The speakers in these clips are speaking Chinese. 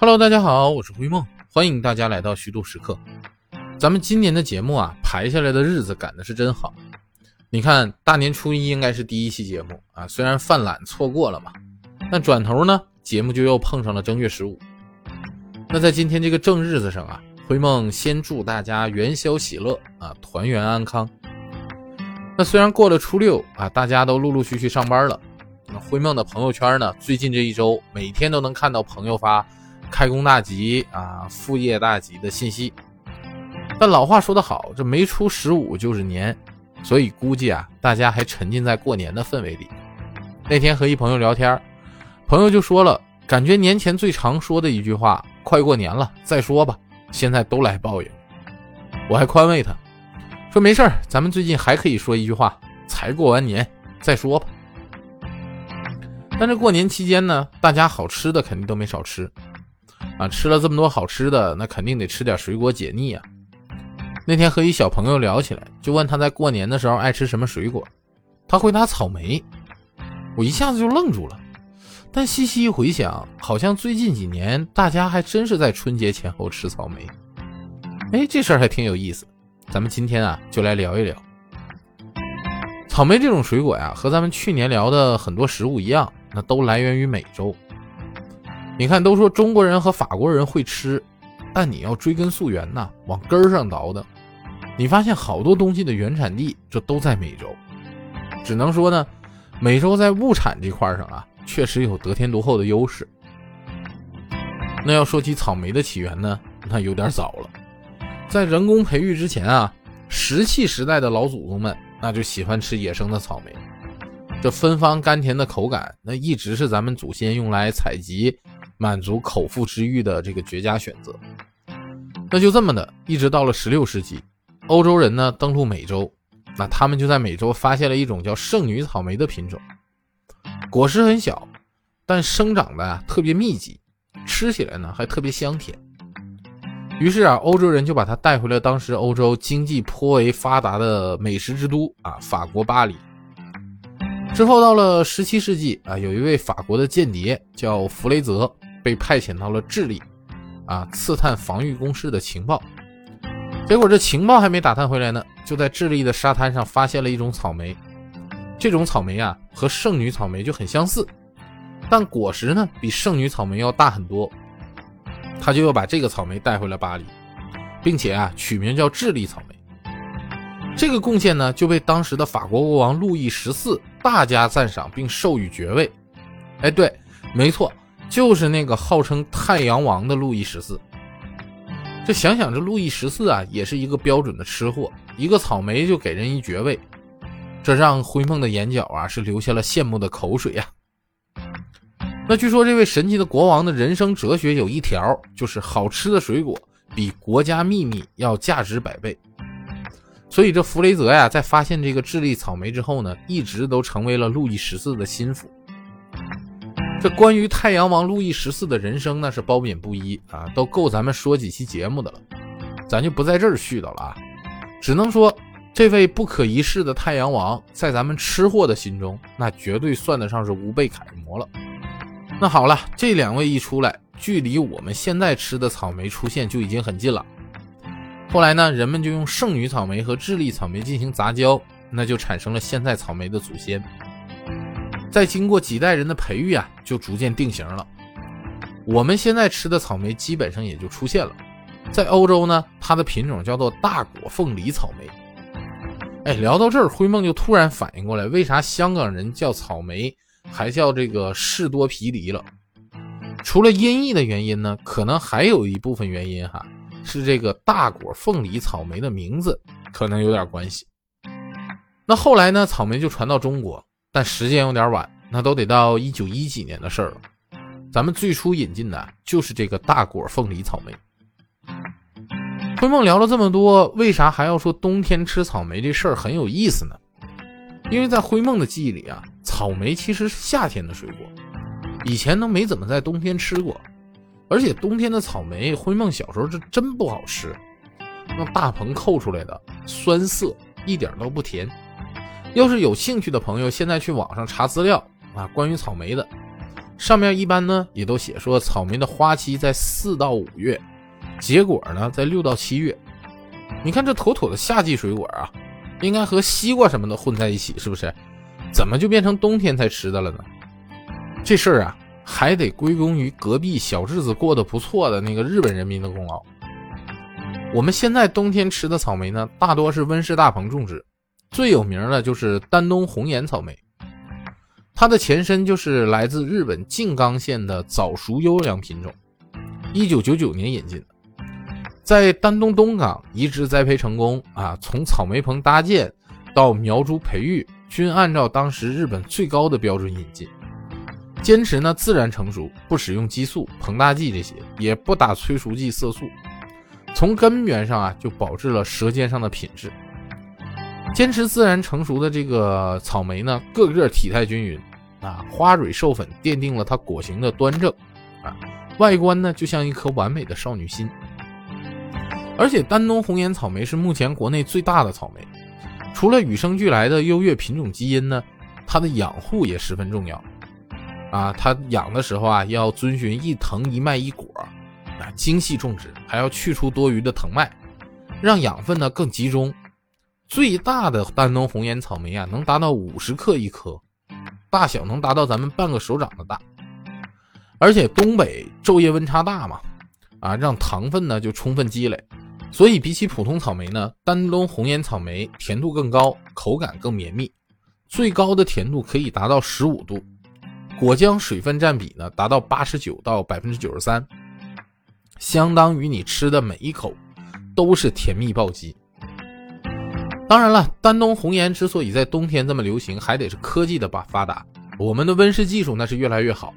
Hello，大家好，我是灰梦，欢迎大家来到虚度时刻。咱们今年的节目啊，排下来的日子赶的是真好。你看，大年初一应该是第一期节目啊，虽然犯懒错过了嘛，但转头呢，节目就又碰上了正月十五。那在今天这个正日子上啊，灰梦先祝大家元宵喜乐啊，团圆安康。那虽然过了初六啊，大家都陆陆续续上班了，那灰梦的朋友圈呢，最近这一周每天都能看到朋友发。开工大吉啊，副业大吉的信息。但老话说得好，这没出十五就是年，所以估计啊，大家还沉浸在过年的氛围里。那天和一朋友聊天，朋友就说了，感觉年前最常说的一句话：“快过年了，再说吧。”现在都来报应。我还宽慰他说：“没事儿，咱们最近还可以说一句话：才过完年，再说吧。”但这过年期间呢，大家好吃的肯定都没少吃。啊，吃了这么多好吃的，那肯定得吃点水果解腻啊。那天和一小朋友聊起来，就问他在过年的时候爱吃什么水果，他回答草莓。我一下子就愣住了，但细细一回想，好像最近几年大家还真是在春节前后吃草莓。哎，这事儿还挺有意思，咱们今天啊就来聊一聊草莓这种水果呀，和咱们去年聊的很多食物一样，那都来源于美洲。你看，都说中国人和法国人会吃，但你要追根溯源呐，往根儿上倒的，你发现好多东西的原产地这都在美洲。只能说呢，美洲在物产这块上啊，确实有得天独厚的优势。那要说起草莓的起源呢，那有点早了，在人工培育之前啊，石器时代的老祖宗们那就喜欢吃野生的草莓，这芬芳甘甜的口感，那一直是咱们祖先用来采集。满足口腹之欲的这个绝佳选择，那就这么的，一直到了十六世纪，欧洲人呢登陆美洲，那他们就在美洲发现了一种叫圣女草莓的品种，果实很小，但生长的啊特别密集，吃起来呢还特别香甜。于是啊，欧洲人就把它带回了当时欧洲经济颇为发达的美食之都啊法国巴黎。之后到了十七世纪啊，有一位法国的间谍叫弗雷泽。被派遣到了智利，啊，刺探防御工事的情报。结果这情报还没打探回来呢，就在智利的沙滩上发现了一种草莓。这种草莓啊，和圣女草莓就很相似，但果实呢比圣女草莓要大很多。他就要把这个草莓带回了巴黎，并且啊取名叫智利草莓。这个贡献呢就被当时的法国国王路易十四大加赞赏，并授予爵位。哎，对，没错。就是那个号称太阳王的路易十四，这想想这路易十四啊，也是一个标准的吃货，一个草莓就给人一爵位，这让灰梦的眼角啊是流下了羡慕的口水呀。那据说这位神奇的国王的人生哲学有一条，就是好吃的水果比国家秘密要价值百倍。所以这弗雷泽呀，在发现这个智利草莓之后呢，一直都成为了路易十四的心腹。这关于太阳王路易十四的人生呢，是褒贬不一啊，都够咱们说几期节目的了，咱就不在这儿絮叨了啊。只能说，这位不可一世的太阳王，在咱们吃货的心中，那绝对算得上是无辈楷模了。那好了，这两位一出来，距离我们现在吃的草莓出现就已经很近了。后来呢，人们就用圣女草莓和智利草莓进行杂交，那就产生了现在草莓的祖先。在经过几代人的培育啊，就逐渐定型了。我们现在吃的草莓基本上也就出现了。在欧洲呢，它的品种叫做大果凤梨草莓。哎，聊到这儿，灰梦就突然反应过来，为啥香港人叫草莓还叫这个士多啤梨了？除了音译的原因呢，可能还有一部分原因哈，是这个大果凤梨草莓的名字可能有点关系。那后来呢，草莓就传到中国。但时间有点晚，那都得到一九一几年的事儿了。咱们最初引进的就是这个大果凤梨草莓。灰梦聊了这么多，为啥还要说冬天吃草莓这事儿很有意思呢？因为在灰梦的记忆里啊，草莓其实是夏天的水果，以前都没怎么在冬天吃过。而且冬天的草莓，灰梦小时候是真不好吃，那大棚扣出来的，酸涩，一点都不甜。要是有兴趣的朋友，现在去网上查资料啊，关于草莓的，上面一般呢也都写说草莓的花期在四到五月，结果呢在六到七月。你看这妥妥的夏季水果啊，应该和西瓜什么的混在一起，是不是？怎么就变成冬天才吃的了呢？这事儿啊，还得归功于隔壁小日子过得不错的那个日本人民的功劳。我们现在冬天吃的草莓呢，大多是温室大棚种植，最有名的就是丹东红颜草莓，它的前身就是来自日本静冈县的早熟优良品种，一九九九年引进的，在丹东东港移植栽培成功啊，从草莓棚搭建到苗株培育，均按照当时日本最高的标准引进，坚持呢自然成熟，不使用激素、膨大剂这些，也不打催熟剂、色素。从根源上啊，就保质了舌尖上的品质。坚持自然成熟的这个草莓呢，个个体态均匀啊，花蕊授粉奠定了它果形的端正啊，外观呢就像一颗完美的少女心。而且丹东红颜草莓是目前国内最大的草莓，除了与生俱来的优越品种基因呢，它的养护也十分重要啊。它养的时候啊，要遵循一藤一脉一果。啊，精细种植还要去除多余的藤蔓，让养分呢更集中。最大的丹东红颜草莓啊，能达到五十克一颗，大小能达到咱们半个手掌的大。而且东北昼夜温差大嘛，啊，让糖分呢就充分积累，所以比起普通草莓呢，丹东红颜草莓甜度更高，口感更绵密，最高的甜度可以达到十五度，果浆水分占比呢达到八十九到百分之九十三。相当于你吃的每一口都是甜蜜暴击。当然了，丹东红颜之所以在冬天这么流行，还得是科技的发发达，我们的温室技术那是越来越好，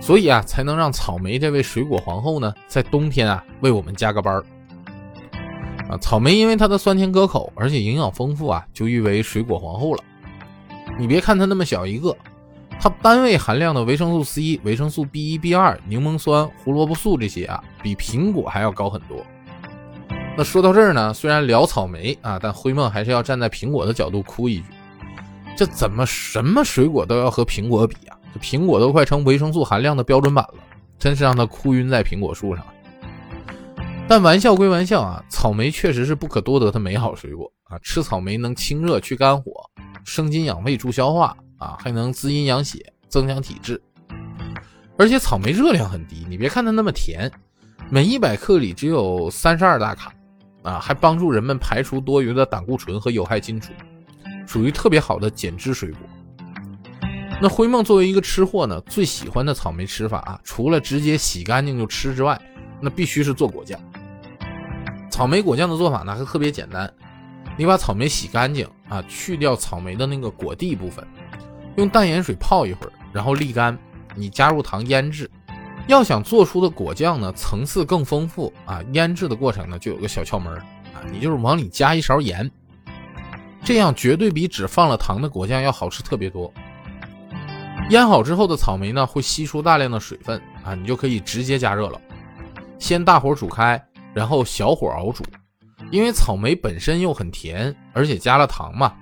所以啊，才能让草莓这位水果皇后呢，在冬天啊为我们加个班儿。啊，草莓因为它的酸甜可口，而且营养丰富啊，就誉为水果皇后了。你别看它那么小一个。它单位含量的维生素 C、维生素 B 一、B 二、柠檬酸、胡萝卜素这些啊，比苹果还要高很多。那说到这儿呢，虽然聊草莓啊，但灰梦还是要站在苹果的角度哭一句：这怎么什么水果都要和苹果比啊？这苹果都快成维生素含量的标准版了，真是让他哭晕在苹果树上。但玩笑归玩笑啊，草莓确实是不可多得的美好水果啊！吃草莓能清热去肝火，生津养胃助消化。啊，还能滋阴养血，增强体质，而且草莓热量很低。你别看它那么甜，每一百克里只有三十二大卡，啊，还帮助人们排除多余的胆固醇和有害金属，属于特别好的减脂水果。那灰梦作为一个吃货呢，最喜欢的草莓吃法啊，除了直接洗干净就吃之外，那必须是做果酱。草莓果酱的做法呢，还特别简单，你把草莓洗干净啊，去掉草莓的那个果蒂部分。用淡盐水泡一会儿，然后沥干，你加入糖腌制。要想做出的果酱呢，层次更丰富啊，腌制的过程呢就有个小窍门啊，你就是往里加一勺盐，这样绝对比只放了糖的果酱要好吃特别多。腌好之后的草莓呢，会吸出大量的水分啊，你就可以直接加热了。先大火煮开，然后小火熬煮，因为草莓本身又很甜，而且加了糖嘛。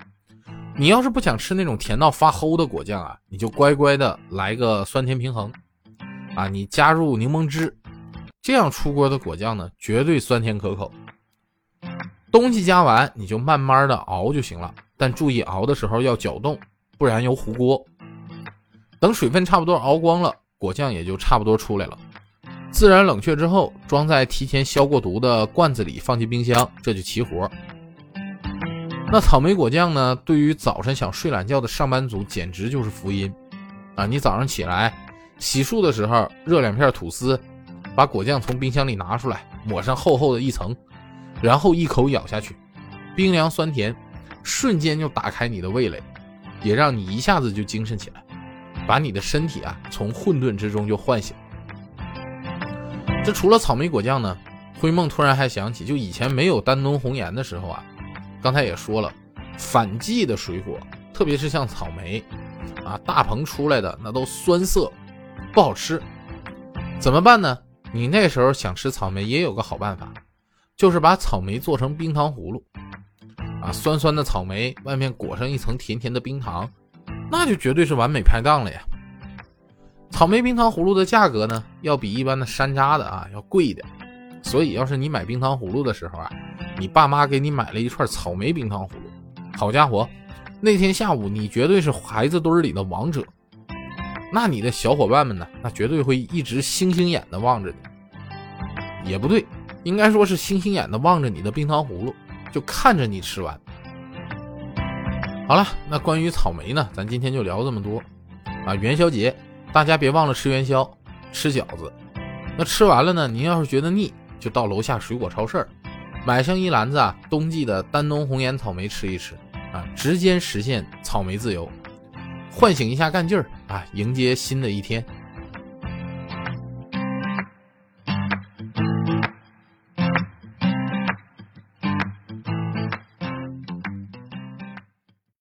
你要是不想吃那种甜到发齁的果酱啊，你就乖乖的来个酸甜平衡，啊，你加入柠檬汁，这样出锅的果酱呢，绝对酸甜可口。东西加完，你就慢慢的熬就行了，但注意熬的时候要搅动，不然有糊锅。等水分差不多熬光了，果酱也就差不多出来了。自然冷却之后，装在提前消过毒的罐子里，放进冰箱，这就齐活。那草莓果酱呢？对于早晨想睡懒觉的上班族，简直就是福音啊！你早上起来洗漱的时候，热两片吐司，把果酱从冰箱里拿出来，抹上厚厚的一层，然后一口咬下去，冰凉酸甜，瞬间就打开你的味蕾，也让你一下子就精神起来，把你的身体啊从混沌之中就唤醒。这除了草莓果酱呢，灰梦突然还想起，就以前没有丹东红颜的时候啊。刚才也说了，反季的水果，特别是像草莓，啊，大棚出来的那都酸涩，不好吃。怎么办呢？你那时候想吃草莓，也有个好办法，就是把草莓做成冰糖葫芦，啊，酸酸的草莓外面裹上一层甜甜的冰糖，那就绝对是完美拍档了呀。草莓冰糖葫芦的价格呢，要比一般的山楂的啊要贵一点。所以，要是你买冰糖葫芦的时候啊，你爸妈给你买了一串草莓冰糖葫芦，好家伙，那天下午你绝对是孩子堆里的王者。那你的小伙伴们呢？那绝对会一直星星眼的望着你。也不对，应该说是星星眼的望着你的冰糖葫芦，就看着你吃完。好了，那关于草莓呢，咱今天就聊这么多。啊，元宵节大家别忘了吃元宵，吃饺子。那吃完了呢，您要是觉得腻。就到楼下水果超市买上一篮子啊，冬季的丹东红颜草莓吃一吃啊，直接实现草莓自由，唤醒一下干劲儿啊，迎接新的一天。